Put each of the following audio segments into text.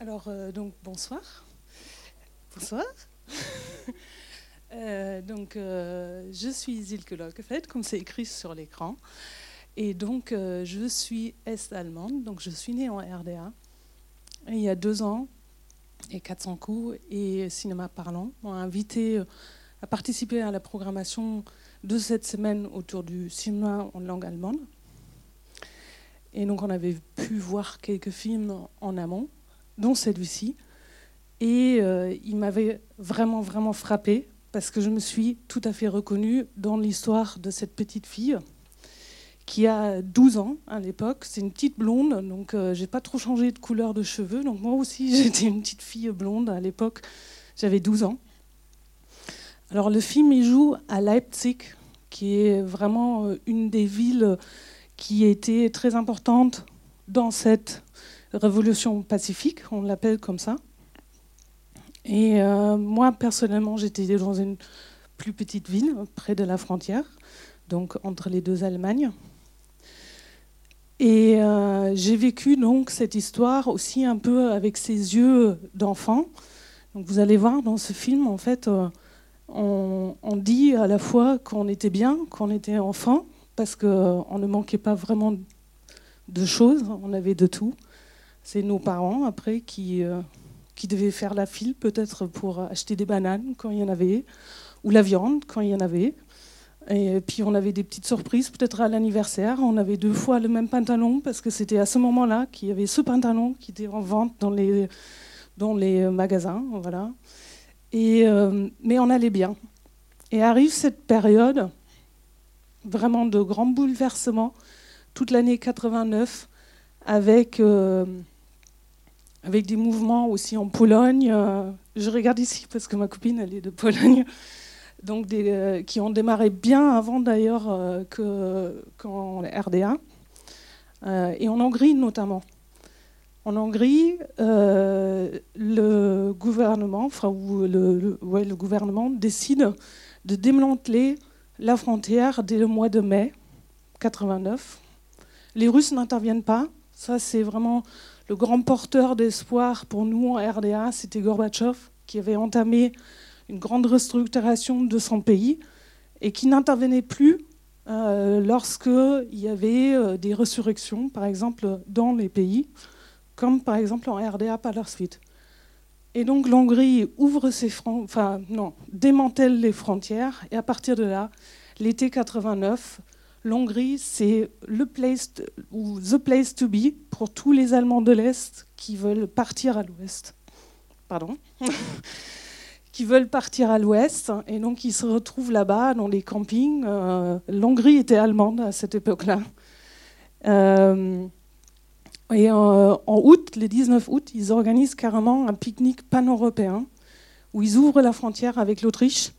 Alors, euh, donc, bonsoir. Bonsoir. Euh, donc, euh, je suis Zilke Lockefeld, comme c'est écrit sur l'écran. Et donc, je suis est-allemande, donc je suis née en RDA. il y a deux ans, et 400 coups, et Cinéma Parlant m'ont invité à participer à la programmation de cette semaine autour du cinéma en langue allemande. Et donc, on avait pu voir quelques films en amont dont celui-ci. Et euh, il m'avait vraiment, vraiment frappé parce que je me suis tout à fait reconnue dans l'histoire de cette petite fille qui a 12 ans à l'époque. C'est une petite blonde, donc euh, j'ai pas trop changé de couleur de cheveux. Donc moi aussi, j'étais une petite fille blonde à l'époque. J'avais 12 ans. Alors le film, il joue à Leipzig, qui est vraiment euh, une des villes qui était très importante dans cette révolution pacifique, on l'appelle comme ça. Et euh, moi, personnellement, j'étais dans une plus petite ville, près de la frontière, donc entre les deux Allemagnes. Et euh, j'ai vécu donc cette histoire aussi un peu avec ses yeux d'enfant. Donc vous allez voir dans ce film, en fait, euh, on, on, dit à la fois qu'on était bien, qu'on était enfant, parce qu'on ne manquait pas vraiment de choses, on avait de tout. C'est nos parents, après, qui, euh, qui devaient faire la file, peut-être pour acheter des bananes quand il y en avait, ou la viande quand il y en avait. Et puis on avait des petites surprises, peut-être à l'anniversaire. On avait deux fois le même pantalon, parce que c'était à ce moment-là qu'il y avait ce pantalon qui était en vente dans les, dans les magasins. Voilà. Et, euh, mais on allait bien. Et arrive cette période vraiment de grands bouleversements, toute l'année 89, avec euh, avec des mouvements aussi en Pologne. Euh, je regarde ici parce que ma copine, elle est de Pologne. Donc, des, euh, qui ont démarré bien avant d'ailleurs qu'en RDA. et en Hongrie notamment. En Hongrie, le gouvernement, ouais, le gouvernement décide de démanteler la frontière dès le mois de mai 89. Les Russes n'interviennent pas. Ça, c'est vraiment le grand porteur d'espoir pour nous en RDA, c'était Gorbatchev, qui avait entamé une grande restructuration de son pays et qui n'intervenait plus euh, lorsqu'il y avait euh, des résurrections, par exemple, dans les pays, comme par exemple en RDA par la suite. Et donc l'Hongrie ouvre ses enfin non, démantèle les frontières, et à partir de là, l'été 89, l'Hongrie, c'est le place ou the place to be pour tous les Allemands de l'Est qui veulent partir à l'Ouest. Pardon. qui veulent partir à l'Ouest et donc ils se retrouvent là-bas dans les campings. Euh, L'Hongrie était allemande à cette époque-là. Euh, et en, en, août, le 19 août, ils organisent carrément un pique-nique pan-européen où ils ouvrent la frontière avec l'Autriche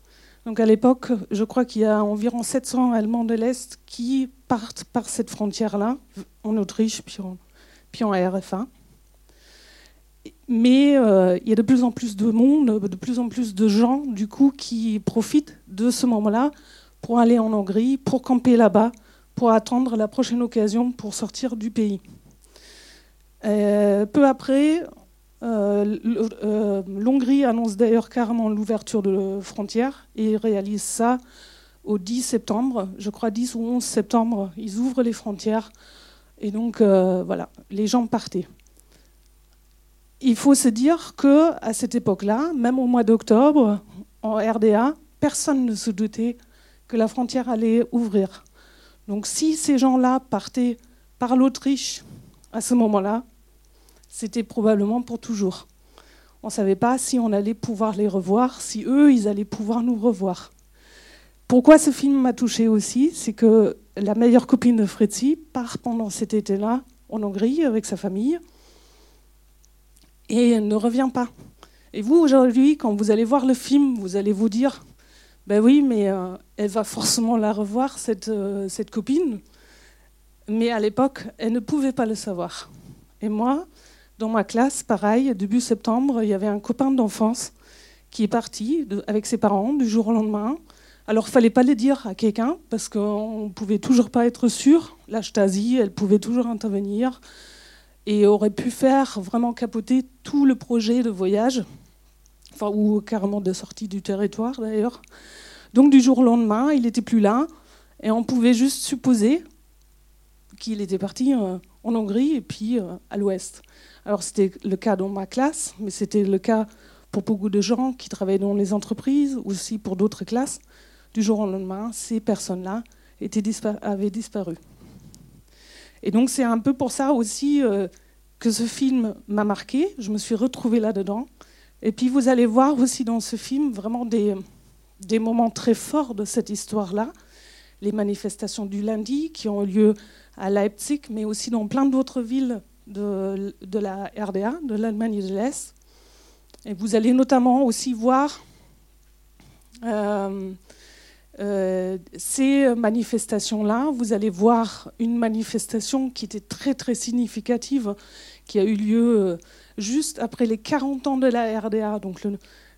donc à l'époque, je crois qu'il y a environ 700 Allemands de l'Est qui partent par cette frontière-là, en Autriche, puis en, RFA. Mais euh, il y a de plus en plus de monde, de plus en plus de gens, du coup, qui profitent de ce moment-là pour aller en Hongrie, pour camper là-bas, pour attendre la prochaine occasion pour sortir du pays. Euh, peu après, L'Hongrie annonce d'ailleurs carrément l'ouverture de frontières et réalise ça au 10 septembre, je crois 10 ou 11 septembre, ils ouvrent les frontières et donc euh, voilà, les gens partaient. Il faut se dire que à cette époque-là, même au mois d'octobre, en RDA, personne ne se doutait que la frontière allait ouvrir. Donc si ces gens-là partaient par l'Autriche à ce moment-là, c'était probablement pour toujours. On ne savait pas si on allait pouvoir les revoir, si eux, ils allaient pouvoir nous revoir. Pourquoi ce film m'a touché aussi C'est que la meilleure copine de Fritzi part pendant cet été-là en Hongrie avec sa famille et ne revient pas. Et vous, aujourd'hui, quand vous allez voir le film, vous allez vous dire ben oui, mais euh, elle va forcément la revoir, cette, euh, cette copine. Mais à l'époque, elle ne pouvait pas le savoir. Et moi, dans ma classe, pareil, début septembre, il y avait un copain d'enfance qui est parti avec ses parents du jour au lendemain. Alors, il fallait pas le dire à quelqu'un parce qu'on ne pouvait toujours pas être sûr. La Stasi, elle pouvait toujours intervenir. et aurait pu faire vraiment capoter tout le projet de voyage, enfin, ou carrément de sortie du territoire d'ailleurs. Donc du jour au lendemain, il n'était plus là, et on pouvait juste supposer qu'il était parti euh, en Hongrie et puis euh, à l'ouest. Alors c'était le cas dans ma classe, mais c'était le cas pour beaucoup de gens qui travaillaient dans les entreprises, aussi pour d'autres classes. Du jour au lendemain, ces personnes-là avaient disparu. Et donc c'est un peu pour ça aussi euh, que ce film m'a marqué. Je me suis retrouvée là-dedans. Et puis vous allez voir aussi dans ce film vraiment des, des moments très forts de cette histoire-là. Les manifestations du lundi qui ont eu lieu à Leipzig, mais aussi dans plein d'autres villes de, de, la RDA, de l'Allemagne de l'Est. Et vous allez notamment aussi voir euh, euh, ces manifestations-là. Vous allez voir une manifestation qui était très très significative, qui a eu lieu euh, juste après les 40 ans de la RDA. Donc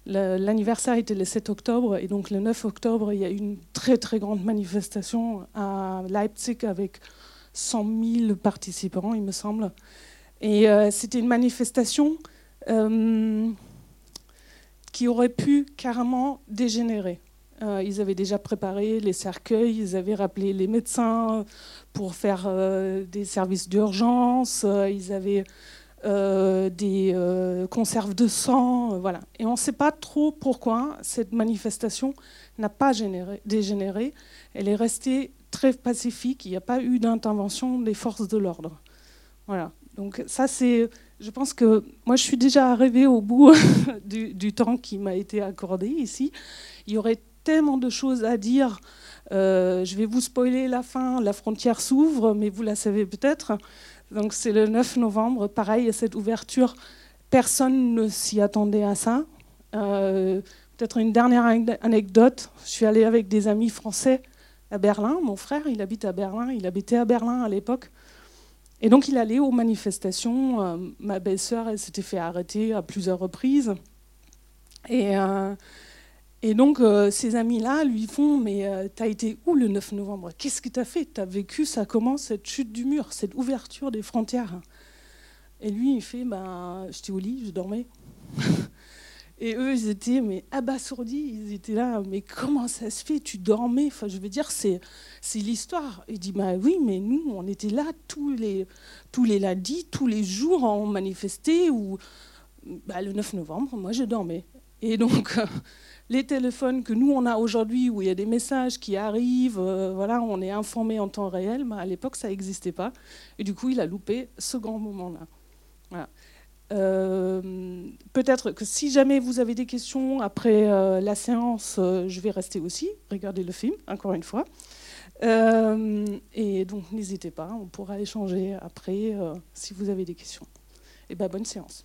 L'anniversaire était le 7 octobre et donc le 9 octobre, il y a eu une très très grande manifestation à Leipzig avec 100 000 participants, il me semble. Et euh, c'était une manifestation euh, qui aurait pu carrément dégénérer. Euh, ils avaient déjà préparé les cercueils, ils avaient rappelé les médecins pour faire des services d'urgence, ils avaient des conserves de sang, voilà. Et on ne sait pas trop pourquoi cette manifestation n'a pas dégénéré. Elle est restée très pacifique, il n'y a pas eu d'intervention des forces de l'ordre. Voilà. Donc ça, c'est, je pense que moi, je suis déjà arrivée au bout du, temps qui m'a été accordé ici. Il y aurait tellement de choses à dire. Euh, je vais vous spoiler la fin. La frontière s'ouvre, mais vous la savez peut-être. Donc c'est le 9 novembre. Pareil, cette ouverture, personne ne s'y attendait à ça. Euh, peut-être une dernière anecdote. Je suis allée avec des amis français à Berlin. Mon frère, il habite à Berlin. Il habitait à Berlin à l'époque. Et donc il allait aux manifestations. Euh, ma belle-sœur, elle s'était fait arrêter à plusieurs reprises. Et, et donc euh, ces amis-là lui font Mais t'as été où le 9 novembre? Qu'est-ce que t'as fait? T'as vécu ça comment, cette chute du mur, cette ouverture des frontières? Et lui, il fait ben, J'étais au lit, je dormais. Et eux, ils étaient mais abasourdis. Ils étaient là, mais comment ça se fait? Tu dormais? Enfin, je veux dire, c'est c'est l'histoire. Il dit bah oui, mais nous, on était là tous les tous les lundis, tous les jours, on manifestait ou bah, le 9 novembre, moi, je dormais. Et donc. les téléphones que nous on a aujourd'hui où il y a des messages qui arrivent, euh, voilà, on est informé en temps réel, mais à l'époque ça n'existait pas. Et du coup, il a loupé ce grand moment-là. Voilà. Euh, peut-être que si jamais vous avez des questions après euh, la séance, euh, je vais rester aussi, regarder le film, encore une fois. et donc n'hésitez pas, on pourra échanger après si vous avez des questions. Et ben bonne séance.